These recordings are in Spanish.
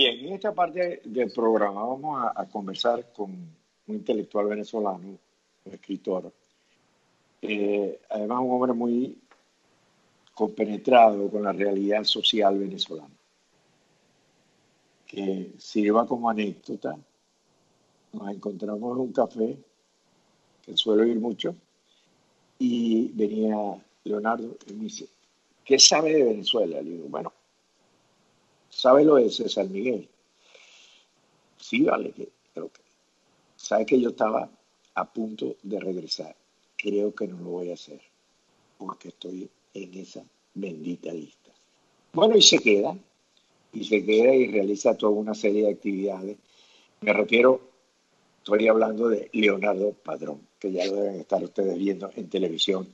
Bien, en esta parte del programa vamos a, conversar con un intelectual venezolano, un escritor, eh, además un hombre muy compenetrado con la realidad social venezolana, que sirva como anécdota. Nos encontramos en un café, que suelo ir mucho, y venía Leonardo y me dice, ¿qué sabe de Venezuela? Le digo, bueno, ¿sabe lo de César Miguel? Sí, vale, creo que. Sabe que yo estaba a punto de regresar. Creo que no lo voy a hacer porque estoy en esa bendita lista. Bueno, y se queda, y se queda y realiza toda una serie de actividades. Me refiero, estoy hablando de Leonardo Padrón, que ya lo deben estar ustedes viendo en televisión.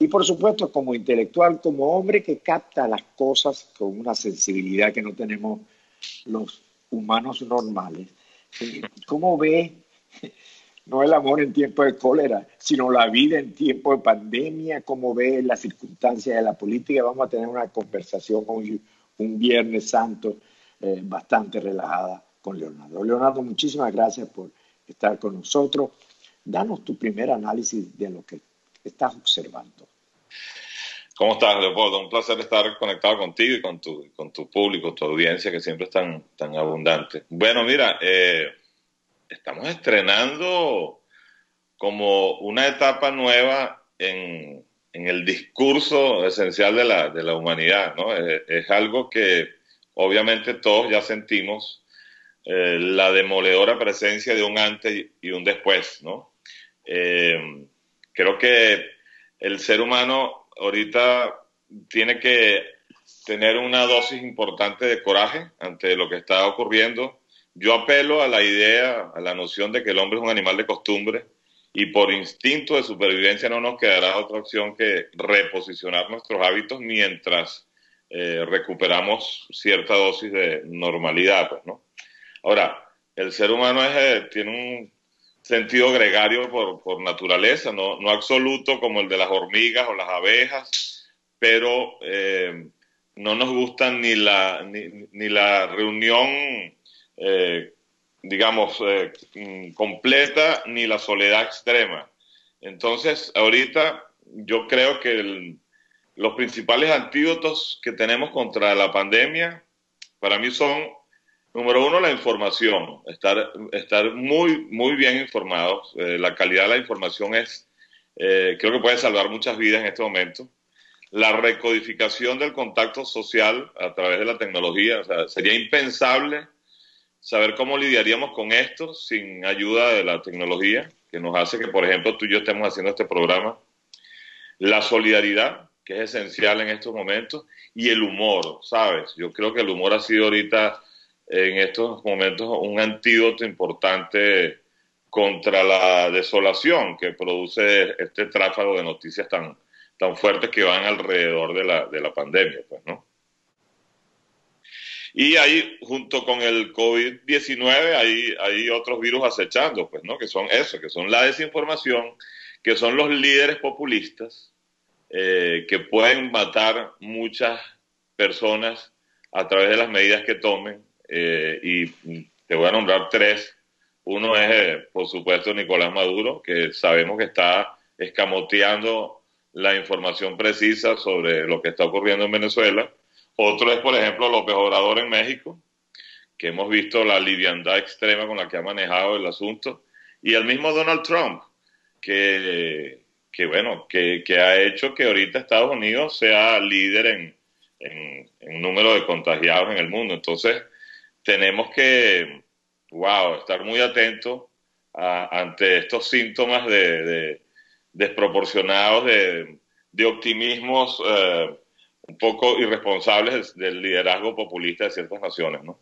Y por supuesto, como intelectual, como hombre que capta las cosas con una sensibilidad que no tenemos los humanos normales. ¿Cómo ve no el amor en tiempo de cólera, sino la vida en tiempo de pandemia, cómo ve las circunstancias de la política. Vamos a tener una conversación hoy, un Viernes Santo eh, bastante relajada con Leonardo. Leonardo, muchísimas gracias por estar con nosotros. Danos tu primer análisis de lo que estás observando. ¿Cómo estás, Leopoldo? Un placer estar conectado contigo y con tu, con tu público, tu audiencia, que siempre es tan, tan abundante. Bueno, mira, eh, estamos estrenando como una etapa nueva en, el discurso esencial de la, de la humanidad, ¿no? Es, algo que obviamente todos ya sentimos, eh, la demoledora presencia de un antes y un después, ¿no? Eh, creo que el ser humano ahorita tiene que tener una dosis importante de coraje ante lo que está ocurriendo, yo apelo a la idea, a la noción de que el hombre es un animal de costumbre y por instinto de supervivencia no nos quedará otra opción que reposicionar nuestros hábitos mientras eh, recuperamos cierta dosis de normalidad. Pues, ¿no? Ahora, el ser humano eh, tiene un sentido gregario por, naturaleza, no, absoluto como el de las hormigas o las abejas, pero eh, no nos gusta ni la, ni la reunión eh, digamos, eh, mm, completa ni la soledad extrema. Entonces, ahorita yo creo que los principales antídotos que tenemos contra la pandemia, para mí son, número uno, la información, estar, estar muy, muy bien informados. Eh, la calidad de la información es, creo que puede salvar muchas vidas en este momento. La recodificación del contacto social a través de la tecnología, sería impensable saber cómo lidiaríamos con esto sin ayuda de la tecnología, que nos hace que, por ejemplo, tú y yo estemos haciendo este programa. La solidaridad, que es esencial en estos momentos, y el humor, ¿sabes? Yo creo que el humor ha sido ahorita, en estos momentos, un antídoto importante contra la desolación que produce este tráfago de noticias tan, tan fuertes que van alrededor de la, de la pandemia, pues, ¿no? Y ahí, junto con el COVID-19, hay, hay otros virus acechando, pues, ¿no? Que son eso, que son la desinformación, que son los líderes populistas, eh, que pueden matar muchas personas a través de las medidas que tomen. Eh, y te voy a nombrar tres. Uno es, eh, por supuesto, Nicolás Maduro, que sabemos que está escamoteando la información precisa sobre lo que está ocurriendo en Venezuela. Otro es, por ejemplo, López Obrador en México, que hemos visto la liviandad extrema con la que ha manejado el asunto, y el mismo Donald Trump, que, que bueno, que, ha hecho que ahorita Estados Unidos sea líder en, en, número de contagiados en el mundo. Entonces, tenemos que, wow, estar muy atentos ante estos síntomas de, desproporcionados de, de optimismos. Eh, un poco irresponsables del liderazgo populista de ciertas naciones, ¿no?